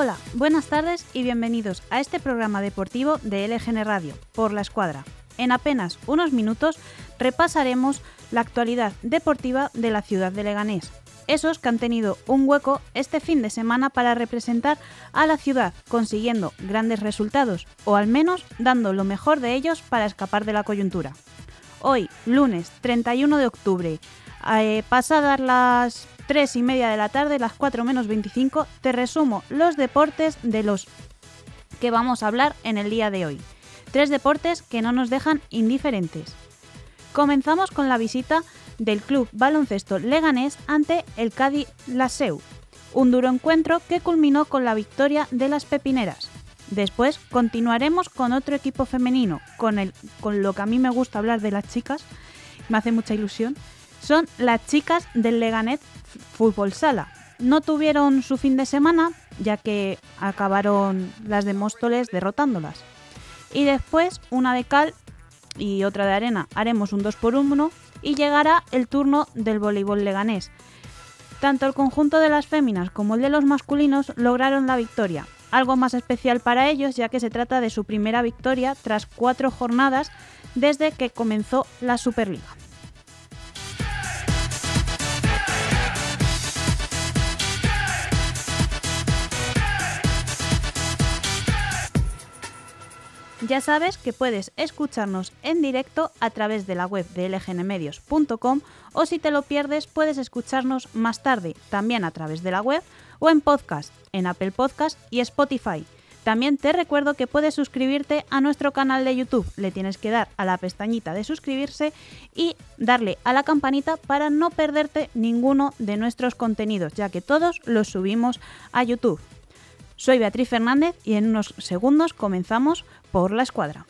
Hola, buenas tardes y bienvenidos a este programa deportivo de LGN Radio, por la escuadra. En apenas unos minutos repasaremos la actualidad deportiva de la ciudad de Leganés. Esos que han tenido un hueco este fin de semana para representar a la ciudad, consiguiendo grandes resultados, o al menos dando lo mejor de ellos para escapar de la coyuntura. Hoy, lunes 31 de octubre, eh, pasadas las 3 y media de la tarde, las 4 menos 25, te resumo los deportes de los que vamos a hablar en el día de hoy. Tres deportes que no nos dejan indiferentes. Comenzamos con la visita del club baloncesto leganés ante el Cádiz Laseu, un duro encuentro que culminó con la victoria de las pepineras. Después continuaremos con otro equipo femenino, con, el, con lo que a mí me gusta hablar de las chicas, me hace mucha ilusión, son las chicas del Leganés Fútbol Sala. No tuvieron su fin de semana, ya que acabaron las de Móstoles derrotándolas. Y después, una de cal y otra de arena, haremos un 2 por 1 y llegará el turno del voleibol leganés. Tanto el conjunto de las féminas como el de los masculinos lograron la victoria, algo más especial para ellos ya que se trata de su primera victoria tras cuatro jornadas desde que comenzó la Superliga. Ya sabes que puedes escucharnos en directo a través de la web de lgnmedios.com o si te lo pierdes puedes escucharnos más tarde también a través de la web o en podcast, en Apple Podcast y Spotify. También te recuerdo que puedes suscribirte a nuestro canal de YouTube. Le tienes que dar a la pestañita de suscribirse y darle a la campanita para no perderte ninguno de nuestros contenidos, ya que todos los subimos a YouTube. Soy Beatriz Fernández y en unos segundos comenzamos por la escuadra.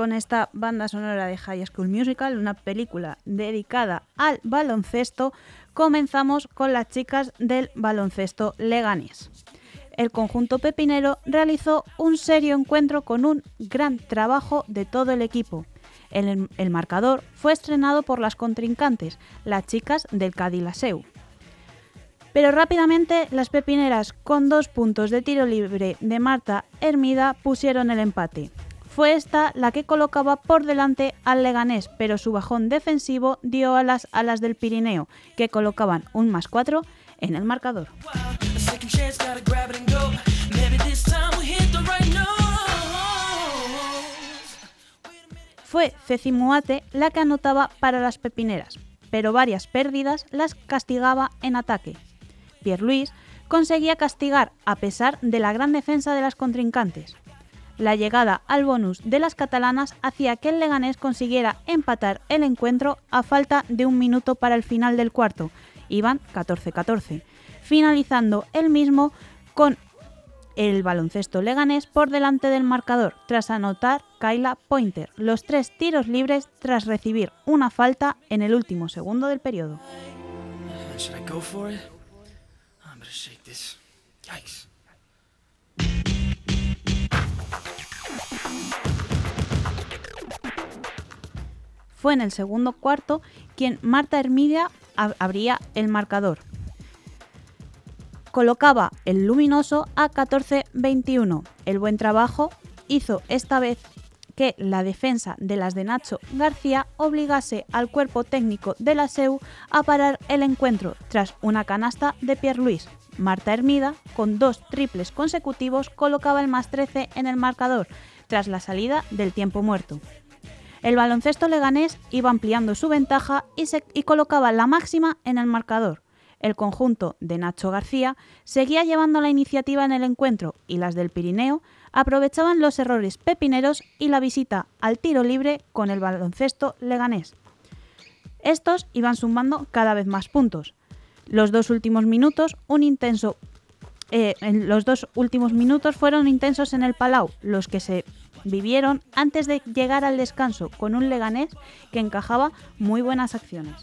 Con esta banda sonora de High School Musical, una película dedicada al baloncesto, comenzamos con las chicas del baloncesto leganés. El conjunto pepinero realizó un serio encuentro con un gran trabajo de todo el equipo. El, el marcador fue estrenado por las contrincantes, las chicas del Cadilaseu. Pero rápidamente las pepineras, con dos puntos de tiro libre de Marta Hermida, pusieron el empate. Fue esta la que colocaba por delante al Leganés, pero su bajón defensivo dio a las alas del Pirineo, que colocaban un más 4 en el marcador. Fue Ceci Muate la que anotaba para las pepineras, pero varias pérdidas las castigaba en ataque. Pierre Luis conseguía castigar a pesar de la gran defensa de las contrincantes. La llegada al bonus de las catalanas hacía que el Leganés consiguiera empatar el encuentro a falta de un minuto para el final del cuarto. Iban 14-14, finalizando el mismo con el baloncesto leganés por delante del marcador, tras anotar Kyla Pointer los tres tiros libres tras recibir una falta en el último segundo del periodo. Fue en el segundo cuarto quien Marta Hermidia ab- abría el marcador. Colocaba el luminoso a 14-21. El buen trabajo hizo esta vez que la defensa de las de Nacho García obligase al cuerpo técnico de la SEU a parar el encuentro tras una canasta de Pierre Luis. Marta Hermida, con dos triples consecutivos, colocaba el más 13 en el marcador tras la salida del tiempo muerto. El baloncesto leganés iba ampliando su ventaja y, colocaba la máxima en el marcador. El conjunto de Nacho García seguía llevando la iniciativa en el encuentro y las del Pirineo aprovechaban los errores pepineros y la visita al tiro libre con el baloncesto leganés. Estos iban sumando cada vez más puntos. Los dos últimos minutos, eh, los dos últimos minutos fueron intensos en el Palau, los que se vivieron antes de llegar al descanso con un Leganés que encajaba muy buenas acciones.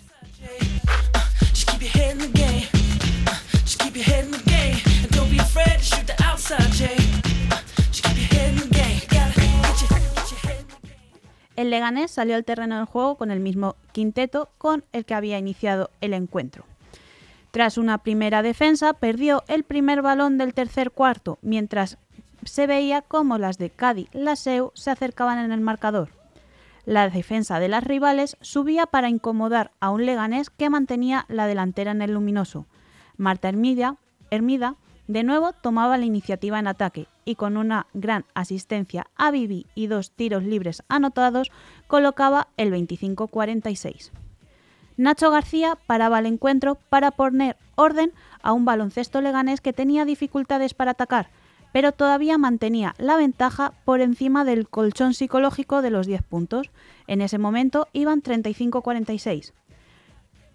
El Leganés salió al terreno del juego con el mismo quinteto con el que había iniciado el encuentro. Tras una primera defensa, perdió el primer balón del tercer cuarto, mientras se veía cómo las de Cádiz Laseu se acercaban en el marcador. La defensa de las rivales subía para incomodar a un Leganés que mantenía la delantera en el luminoso. Marta Hermida, Hermida de nuevo tomaba la iniciativa en ataque y con una gran asistencia a Bibi y dos tiros libres anotados colocaba el 25-46. Nacho García paraba el encuentro para poner orden a un baloncesto leganés que tenía dificultades para atacar, pero todavía mantenía la ventaja por encima del colchón psicológico de los 10 puntos. En ese momento iban 35-46.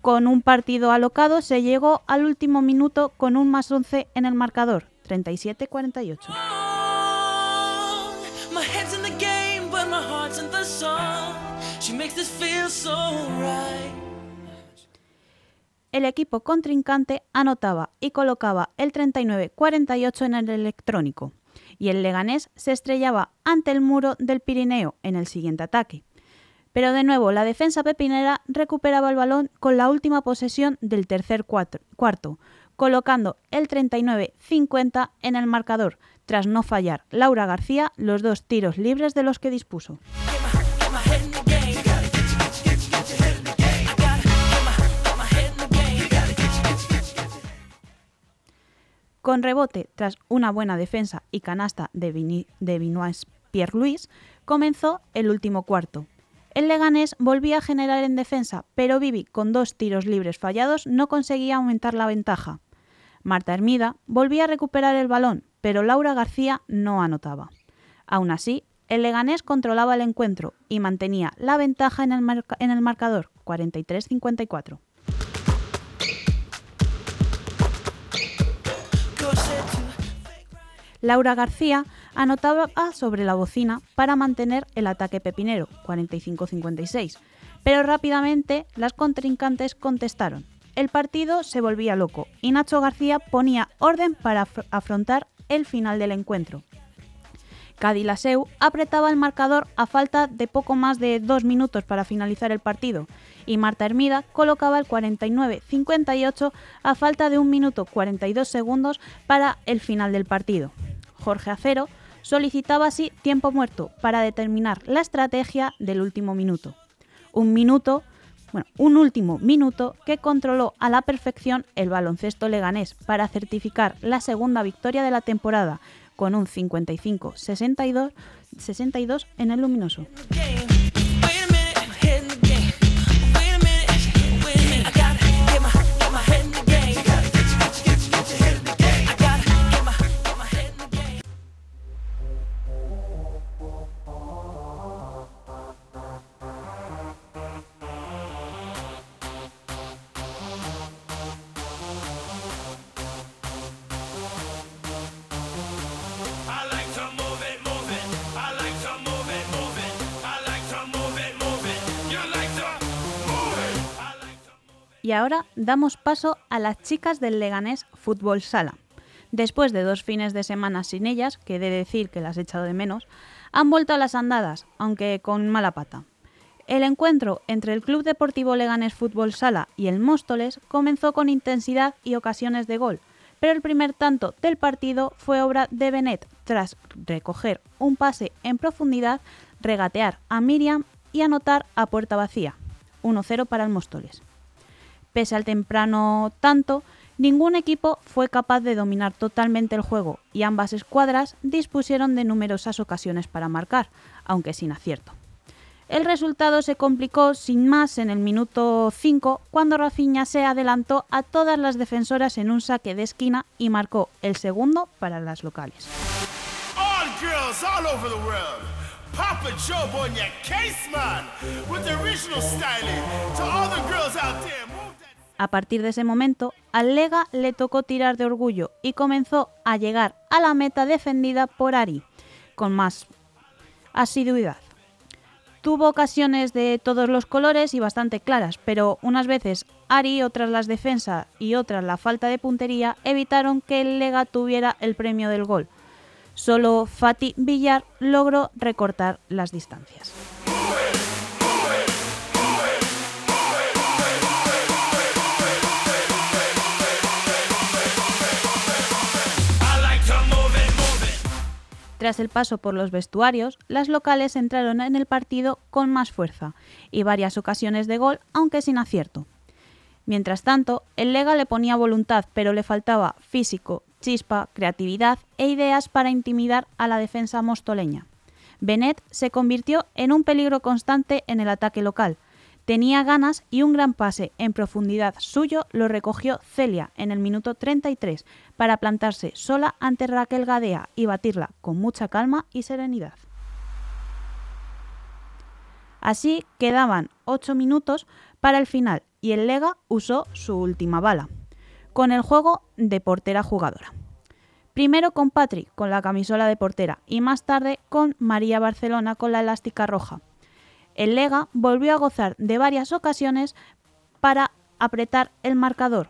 Con un partido alocado se llegó al último minuto con un más 11 en el marcador, 37-48. Oh, el equipo contrincante anotaba y colocaba el 39-48 en el electrónico, y el Leganés se estrellaba ante el muro del Pirineo en el siguiente ataque. Pero de nuevo la defensa pepinera recuperaba el balón con la última posesión del tercer cuarto, colocando el 39-50 en el marcador, tras no fallar Laura García los dos tiros libres de los que dispuso. Con rebote, tras una buena defensa y canasta de, de Vinois Pierre Louis, comenzó el último cuarto. El Leganés volvía a generar en defensa, pero Vivi, con dos tiros libres fallados, no conseguía aumentar la ventaja. Marta Hermida volvía a recuperar el balón, pero Laura García no anotaba. Aún así, el Leganés controlaba el encuentro y mantenía la ventaja en el, en el marcador, 43-54. Laura García anotaba sobre la bocina para mantener el ataque pepinero, 45-56, pero rápidamente las contrincantes contestaron. El partido se volvía loco y Nacho García ponía orden para afr- afrontar el final del encuentro. Cadilaseu apretaba el marcador a falta de poco más de dos minutos para finalizar el partido y Marta Hermida colocaba el 49-58 a falta de un minuto 42 segundos para el final del partido. Jorge Acero solicitaba así tiempo muerto para determinar la estrategia del último minuto. Un minuto, bueno, un último minuto que controló a la perfección el baloncesto leganés para certificar la segunda victoria de la temporada con un 55-62 62 en el luminoso. Y ahora damos paso a las chicas del Leganés Fútbol Sala. Después de dos fines de semana sin ellas, que he de decir que las he echado de menos, han vuelto a las andadas, aunque con mala pata. El encuentro entre el Club Deportivo Leganés Fútbol Sala y el Móstoles comenzó con intensidad y ocasiones de gol, pero el primer tanto del partido fue obra de Benet tras recoger un pase en profundidad regatear a Miriam y anotar a puerta vacía, 1-0 para el Móstoles. Pese al temprano tanto, ningún equipo fue capaz de dominar totalmente el juego y ambas escuadras dispusieron de numerosas ocasiones para marcar, aunque sin acierto. El resultado se complicó sin más en el minuto 5 cuando Rafinha se adelantó a todas las defensoras en un saque de esquina y marcó el segundo para las locales. A partir de ese momento, al Lega le tocó tirar de orgullo y comenzó a llegar a la meta defendida por Ari, con más asiduidad. Tuvo ocasiones de todos los colores y bastante claras, pero unas veces Ari, otras las defensas y otras la falta de puntería evitaron que el Lega tuviera el premio del gol. Solo Fati Villar logró recortar las distancias. Tras el paso por los vestuarios, las locales entraron en el partido con más fuerza y varias ocasiones de gol, aunque sin acierto. Mientras tanto, el Lega le ponía voluntad, pero le faltaba físico, chispa, creatividad e ideas para intimidar a la defensa mostoleña. Benet se convirtió en un peligro constante en el ataque local. Tenía ganas y un gran pase en profundidad suyo lo recogió Celia en el minuto 33 para plantarse sola ante Raquel Gadea y batirla con mucha calma y serenidad. Así quedaban 8 minutos para el final y el Lega usó su última bala, con el juego de portera jugadora. Primero con Patri con la camisola de portera y más tarde con María Barcelona con la elástica roja. El Lega volvió a gozar de varias ocasiones para apretar el marcador,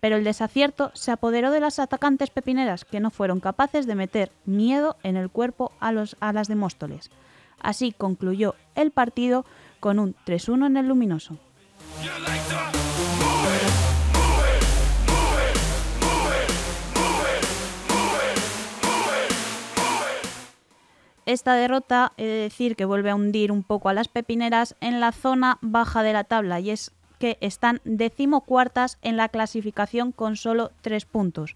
pero el desacierto se apoderó de las atacantes pepineras que no fueron capaces de meter miedo en el cuerpo a, los, a las de Móstoles. Así concluyó el partido con un 3-1 en el luminoso. Esta derrota, he de decir que vuelve a hundir un poco a las pepineras en la zona baja de la tabla y es que están decimocuartas en la clasificación con solo tres puntos.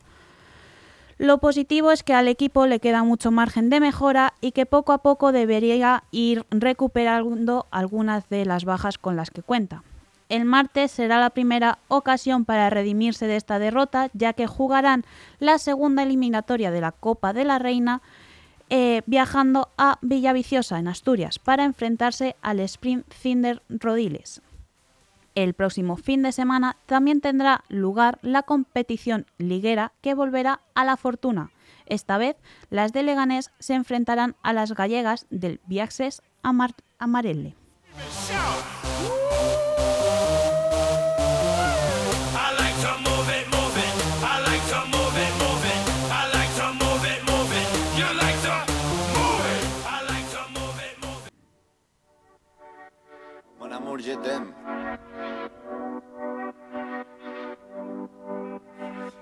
Lo positivo es que al equipo le queda mucho margen de mejora y que poco a poco debería ir recuperando algunas de las bajas con las que cuenta. El martes será la primera ocasión para redimirse de esta derrota, ya que jugarán la segunda eliminatoria de la Copa de la Reina eh, viajando a Villaviciosa, en Asturias, para enfrentarse al Sprint Cinder Rodiles. El próximo fin de semana también tendrá lugar la competición liguera que volverá a la fortuna. Esta vez, las de Leganés se enfrentarán a las gallegas del Viaxes Amar. T'aime.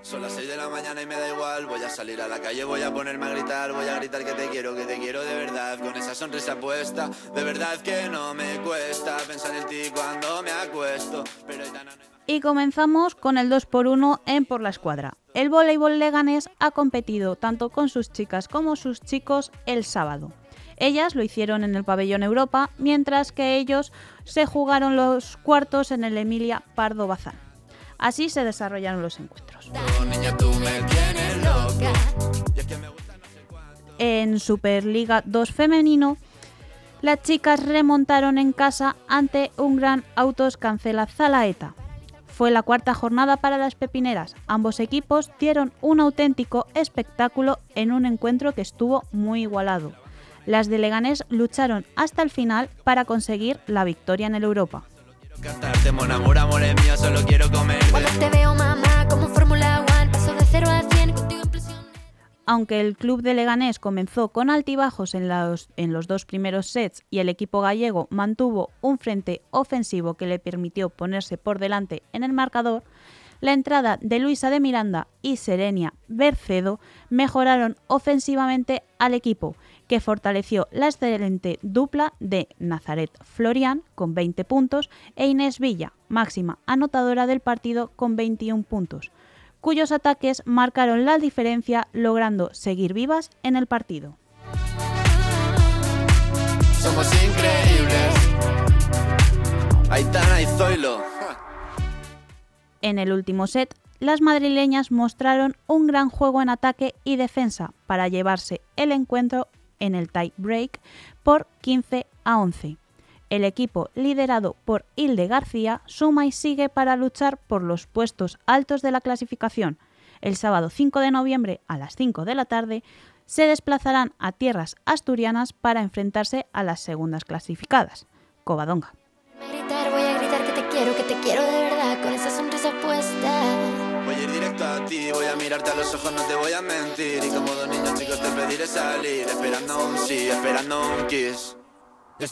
Son las 6 de la mañana y me da igual. Voy a salir a la calle, voy a ponerme a gritar. Voy a gritar que te quiero, que te quiero de verdad. Con esa sonrisa puesta, de verdad que no me cuesta pensar en ti cuando me acuesto. Pero Aitana, no Y comenzamos con el 2x1 en Por la Escuadra. El voleibol leganés ha competido tanto con sus chicas como sus chicos el sábado. Ellas lo hicieron en el pabellón Europa, mientras que ellos se jugaron los cuartos en el Emilia Pardo Bazán. Así se desarrollaron los encuentros. En Superliga 2 femenino, las chicas remontaron en casa ante un gran Autos Cancela Zalaeta. Fue la cuarta jornada para las pepineras. Ambos equipos dieron un auténtico espectáculo en un encuentro que estuvo muy igualado. Las de Leganés lucharon hasta el final para conseguir la victoria en el Europa. Quiero cantarte, mon amour, amor es mío, solo quiero comer. Cuando te veo mamá como Fórmula One Paso de 0 a 100 contigo impresión Aunque el club de Leganés comenzó con altibajos en los, en los dos primeros sets y el equipo gallego mantuvo un frente ofensivo que le permitió ponerse por delante en el marcador, la entrada de Luisa de Miranda y Serenia Bercedo mejoraron ofensivamente al equipo, que fortaleció la excelente dupla de Nazaret Florian con 20 puntos e Inés Villa, máxima anotadora del partido con 21 puntos, cuyos ataques marcaron la diferencia logrando seguir vivas en el partido. Somos increíbles. En el último set, las madrileñas mostraron un gran juego en ataque y defensa para llevarse el encuentro en el tie break por 15 a 11. El equipo liderado por Hilde García suma y sigue para luchar por los puestos altos de la clasificación. El sábado 5 de noviembre a las 5 de la tarde se desplazarán a tierras asturianas para enfrentarse a las segundas clasificadas, Covadonga. Voy a gritar, voy a gritar que te quiero, que te quiero de Y.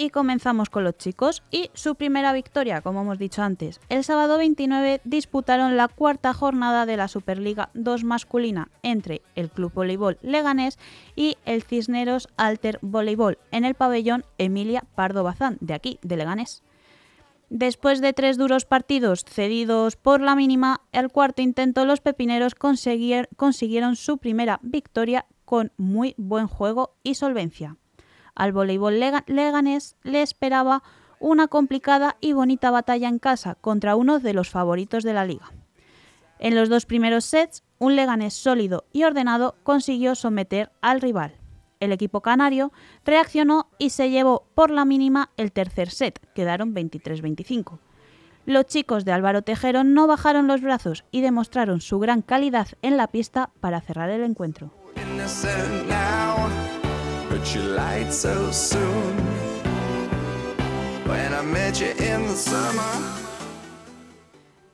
Y comenzamos con los chicos y su primera victoria, como hemos dicho antes. El sábado 29 disputaron la cuarta jornada de la Superliga 2 masculina entre el Club Voleibol Leganés y el Cisneros Alter Voleibol en el pabellón Emilia Pardo Bazán, de aquí, de Leganés. Después de tres duros partidos cedidos por la mínima, el cuarto intento los pepineros consiguieron su primera victoria con muy buen juego y solvencia. Al voleibol lega- leganés le esperaba una complicada y bonita batalla en casa contra uno de los favoritos de la liga. En los dos primeros sets, un Leganés sólido y ordenado consiguió someter al rival. El equipo canario reaccionó y se llevó por la mínima el tercer set, quedaron 23-25. Los chicos de Álvaro Tejero no bajaron los brazos y demostraron su gran calidad en la pista para cerrar el encuentro.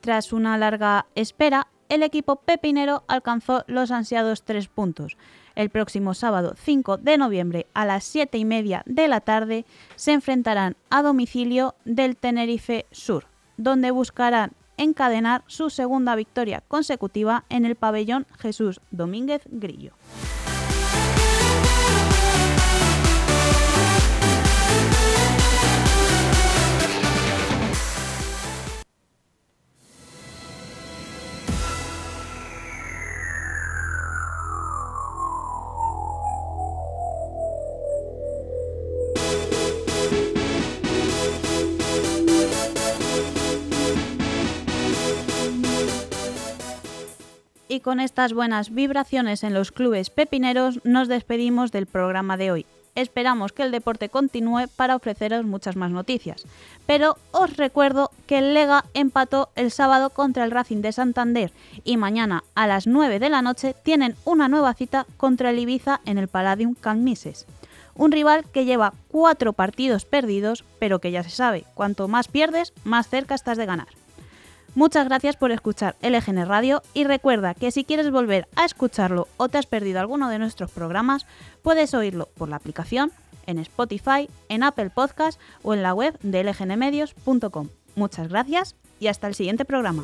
Tras una larga espera, el equipo pepinero alcanzó los ansiados tres puntos. El próximo sábado 5 de noviembre a las 7 y media de la tarde se enfrentarán a domicilio del Tenerife Sur, donde buscarán encadenar su segunda victoria consecutiva en el pabellón Jesús Domínguez Grillo. Y con estas buenas vibraciones en los clubes pepineros nos despedimos del programa de hoy. Esperamos que el deporte continúe para ofreceros muchas más noticias. Pero os recuerdo que el Lega empató el sábado contra el Racing de Santander y mañana a las 9 de la noche tienen una nueva cita contra el Ibiza en el Palladium Can Mises. Un rival que lleva cuatro partidos perdidos, pero que ya se sabe, cuanto más pierdes, más cerca estás de ganar. Muchas gracias por escuchar LGN Radio y recuerda que si quieres volver a escucharlo o te has perdido alguno de nuestros programas, puedes oírlo por la aplicación, en Spotify, en Apple Podcast o en la web de lgnmedios.com. Muchas gracias y hasta el siguiente programa.